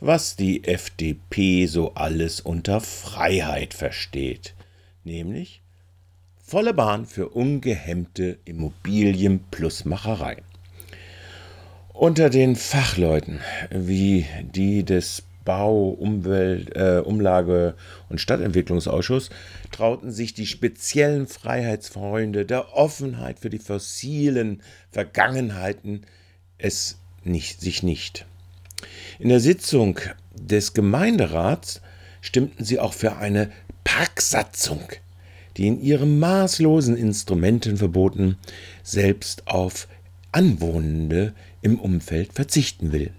was die FDP so alles unter Freiheit versteht, nämlich volle Bahn für ungehemmte Immobilien-Plusmacherei. Unter den Fachleuten wie die des Bau-, Umwelt-, äh, Umlage- und Stadtentwicklungsausschuss trauten sich die speziellen Freiheitsfreunde der Offenheit für die fossilen Vergangenheiten es nicht, sich nicht. In der Sitzung des Gemeinderats stimmten sie auch für eine Parksatzung, die in ihrem maßlosen Instrumentenverboten selbst auf Anwohnende im Umfeld verzichten will.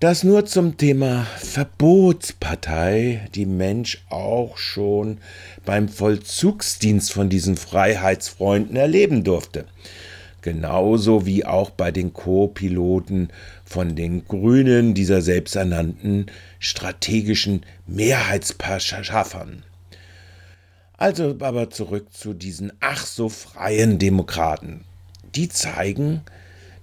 Das nur zum Thema Verbotspartei die Mensch auch schon beim Vollzugsdienst von diesen Freiheitsfreunden erleben durfte genauso wie auch bei den Co-Piloten von den Grünen, dieser selbsternannten strategischen Mehrheitspaschaffern. Also aber zurück zu diesen ach so freien Demokraten. Die zeigen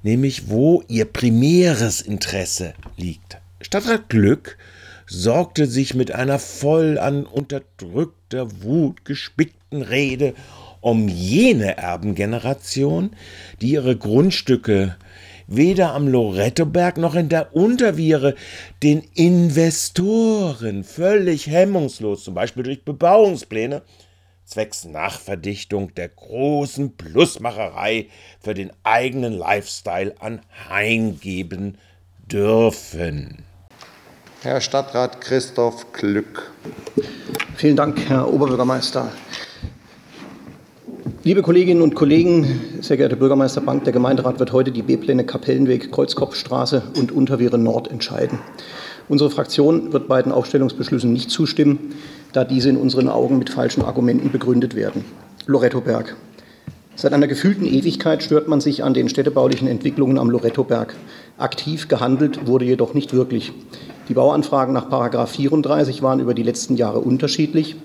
nämlich, wo ihr primäres Interesse liegt. Stadtrat Glück sorgte sich mit einer voll an unterdrückter Wut gespickten Rede um jene Erbengeneration, die ihre Grundstücke weder am Lorettoberg noch in der Unterviere den Investoren völlig hemmungslos, zum Beispiel durch Bebauungspläne, zwecks Nachverdichtung der großen Plusmacherei für den eigenen Lifestyle anheimgeben dürfen. Herr Stadtrat Christoph Glück. Vielen Dank, Herr Oberbürgermeister. Liebe Kolleginnen und Kollegen, sehr geehrter Bürgermeister Bank, der Gemeinderat wird heute die B-Pläne Kapellenweg, Kreuzkopfstraße und Unterweere Nord entscheiden. Unsere Fraktion wird beiden Aufstellungsbeschlüssen nicht zustimmen, da diese in unseren Augen mit falschen Argumenten begründet werden. Lorettoberg. Seit einer gefühlten Ewigkeit stört man sich an den städtebaulichen Entwicklungen am Lorettoberg. Aktiv gehandelt wurde jedoch nicht wirklich. Die Bauanfragen nach 34 waren über die letzten Jahre unterschiedlich.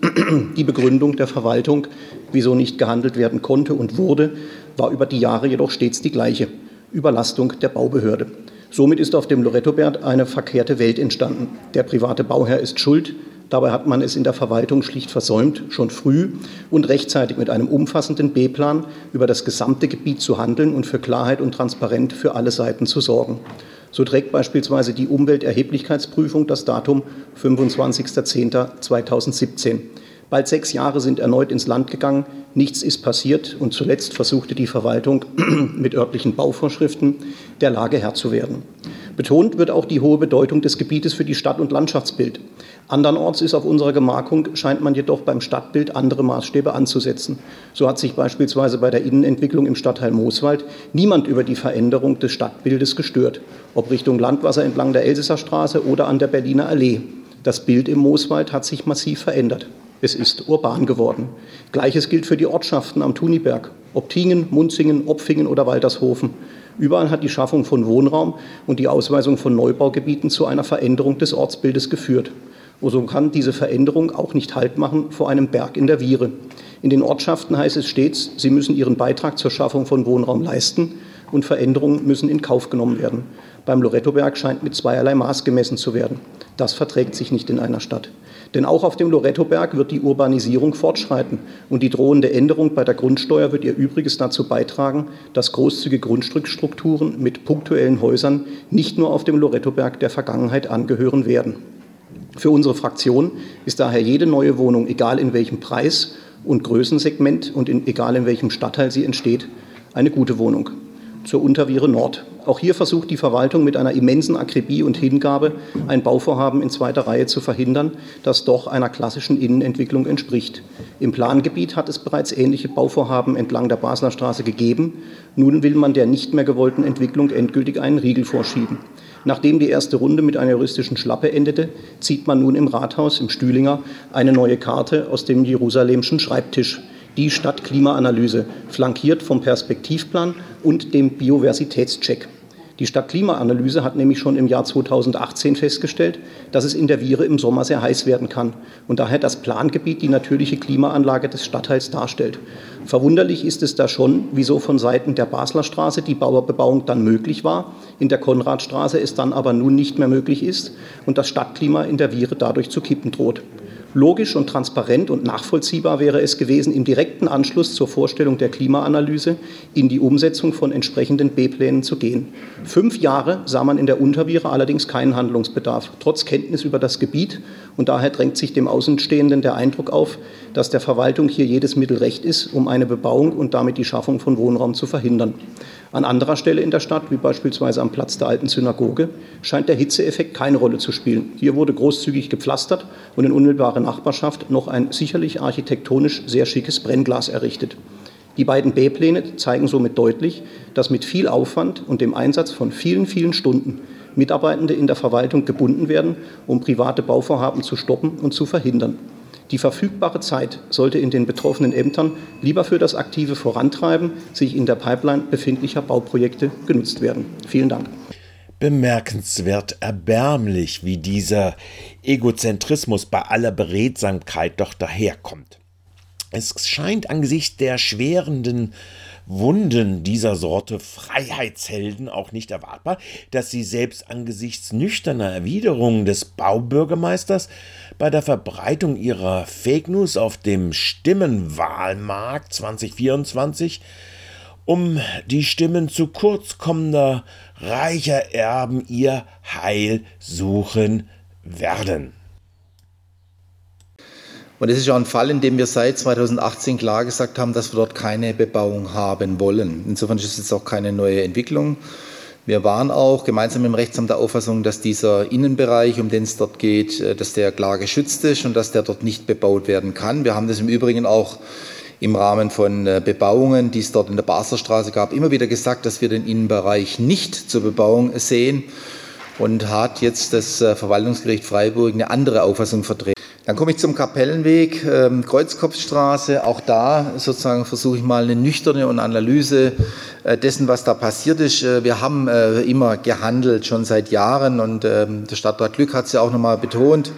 Die Begründung der Verwaltung, wieso nicht gehandelt werden konnte und wurde, war über die Jahre jedoch stets die gleiche. Überlastung der Baubehörde. Somit ist auf dem Lorettobert eine verkehrte Welt entstanden. Der private Bauherr ist schuld. Dabei hat man es in der Verwaltung schlicht versäumt, schon früh und rechtzeitig mit einem umfassenden B-Plan über das gesamte Gebiet zu handeln und für Klarheit und Transparenz für alle Seiten zu sorgen. So trägt beispielsweise die Umwelterheblichkeitsprüfung das Datum 25.10.2017. Bald sechs Jahre sind erneut ins Land gegangen, nichts ist passiert und zuletzt versuchte die Verwaltung mit örtlichen Bauvorschriften der Lage Herr zu werden. Betont wird auch die hohe Bedeutung des Gebietes für die Stadt- und Landschaftsbild. Andernorts ist auf unserer Gemarkung, scheint man jedoch beim Stadtbild andere Maßstäbe anzusetzen. So hat sich beispielsweise bei der Innenentwicklung im Stadtteil Mooswald niemand über die Veränderung des Stadtbildes gestört, ob Richtung Landwasser entlang der Elsässer Straße oder an der Berliner Allee. Das Bild im Mooswald hat sich massiv verändert. Es ist urban geworden. Gleiches gilt für die Ortschaften am Thuniberg, ob Tingen, Munzingen, Opfingen oder Waltershofen. Überall hat die Schaffung von Wohnraum und die Ausweisung von Neubaugebieten zu einer Veränderung des Ortsbildes geführt. Und so kann diese Veränderung auch nicht Halt machen vor einem Berg in der Viere. In den Ortschaften heißt es stets, sie müssen ihren Beitrag zur Schaffung von Wohnraum leisten und Veränderungen müssen in Kauf genommen werden. Beim Lorettoberg scheint mit zweierlei Maß gemessen zu werden. Das verträgt sich nicht in einer Stadt. Denn auch auf dem Lorettoberg wird die Urbanisierung fortschreiten und die drohende Änderung bei der Grundsteuer wird ihr Übriges dazu beitragen, dass großzügige Grundstückstrukturen mit punktuellen Häusern nicht nur auf dem Lorettoberg der Vergangenheit angehören werden. Für unsere Fraktion ist daher jede neue Wohnung, egal in welchem Preis und Größensegment und in, egal in welchem Stadtteil sie entsteht, eine gute Wohnung. Zur Unterviere Nord. Auch hier versucht die Verwaltung mit einer immensen Akribie und Hingabe ein Bauvorhaben in zweiter Reihe zu verhindern, das doch einer klassischen Innenentwicklung entspricht. Im Plangebiet hat es bereits ähnliche Bauvorhaben entlang der Basler Straße gegeben. Nun will man der nicht mehr gewollten Entwicklung endgültig einen Riegel vorschieben. Nachdem die erste Runde mit einer juristischen Schlappe endete, zieht man nun im Rathaus im Stühlinger eine neue Karte aus dem Jerusalemschen Schreibtisch. Die Stadtklimaanalyse, flankiert vom Perspektivplan und dem Biodiversitätscheck. Die Stadtklimaanalyse hat nämlich schon im Jahr 2018 festgestellt, dass es in der Viere im Sommer sehr heiß werden kann und daher das Plangebiet die natürliche Klimaanlage des Stadtteils darstellt. Verwunderlich ist es da schon, wieso von Seiten der Basler Straße die Bauerbebauung dann möglich war, in der Konradstraße es dann aber nun nicht mehr möglich ist und das Stadtklima in der Viere dadurch zu kippen droht. Logisch und transparent und nachvollziehbar wäre es gewesen, im direkten Anschluss zur Vorstellung der Klimaanalyse in die Umsetzung von entsprechenden B-Plänen zu gehen. Fünf Jahre sah man in der Unterviere allerdings keinen Handlungsbedarf, trotz Kenntnis über das Gebiet. Und daher drängt sich dem Außenstehenden der Eindruck auf, dass der Verwaltung hier jedes Mittel recht ist, um eine Bebauung und damit die Schaffung von Wohnraum zu verhindern. An anderer Stelle in der Stadt, wie beispielsweise am Platz der alten Synagoge, scheint der Hitzeeffekt keine Rolle zu spielen. Hier wurde großzügig gepflastert und in unmittelbarer Nachbarschaft noch ein sicherlich architektonisch sehr schickes Brennglas errichtet. Die beiden B-Pläne zeigen somit deutlich, dass mit viel Aufwand und dem Einsatz von vielen, vielen Stunden Mitarbeitende in der Verwaltung gebunden werden, um private Bauvorhaben zu stoppen und zu verhindern. Die verfügbare Zeit sollte in den betroffenen Ämtern lieber für das aktive Vorantreiben sich in der Pipeline befindlicher Bauprojekte genutzt werden. Vielen Dank. Bemerkenswert erbärmlich, wie dieser Egozentrismus bei aller Beredsamkeit doch daherkommt. Es scheint angesichts der schwerenden Wunden dieser Sorte Freiheitshelden auch nicht erwartbar, dass sie selbst angesichts nüchterner Erwiderungen des Baubürgermeisters bei der Verbreitung ihrer Fake News auf dem Stimmenwahlmarkt 2024 um die Stimmen zu kurz kommender reicher Erben ihr Heil suchen werden. Und es ist ja ein Fall, in dem wir seit 2018 klar gesagt haben, dass wir dort keine Bebauung haben wollen. Insofern ist es jetzt auch keine neue Entwicklung. Wir waren auch gemeinsam im Rechtsamt der Auffassung, dass dieser Innenbereich, um den es dort geht, äh, dass der klar geschützt ist und dass der dort nicht bebaut werden kann. Wir haben das im Übrigen auch im Rahmen von äh, Bebauungen, die es dort in der Baslerstraße gab, immer wieder gesagt, dass wir den Innenbereich nicht zur Bebauung sehen und hat jetzt das äh, Verwaltungsgericht Freiburg eine andere Auffassung vertreten. Dann komme ich zum Kapellenweg, ähm, Kreuzkopfstraße. Auch da sozusagen versuche ich mal eine nüchterne und Analyse äh, dessen, was da passiert ist. Äh, wir haben äh, immer gehandelt, schon seit Jahren und ähm, der Stadtrat Glück hat es ja auch nochmal betont.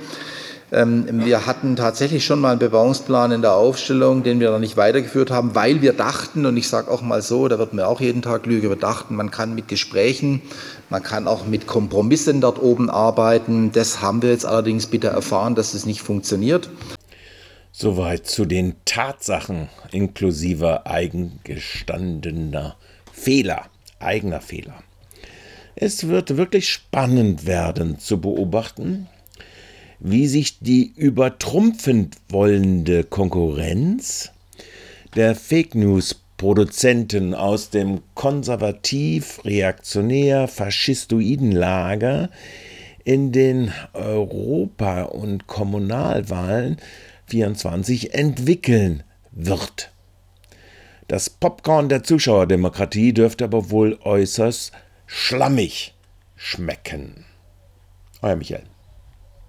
Ähm, wir hatten tatsächlich schon mal einen Bebauungsplan in der Aufstellung, den wir noch nicht weitergeführt haben, weil wir dachten, und ich sage auch mal so, da wird mir auch jeden Tag Lüge, wir man kann mit Gesprächen, man kann auch mit Kompromissen dort oben arbeiten. Das haben wir jetzt allerdings bitter erfahren, dass es nicht funktioniert. Soweit zu den Tatsachen inklusive eigengestandener Fehler, eigener Fehler. Es wird wirklich spannend werden zu beobachten, wie sich die übertrumpfend wollende Konkurrenz der Fake News Produzenten aus dem konservativ, reaktionär, faschistoiden Lager in den Europa- und Kommunalwahlen 24 entwickeln wird. Das Popcorn der Zuschauerdemokratie dürfte aber wohl äußerst schlammig schmecken. Euer Michael.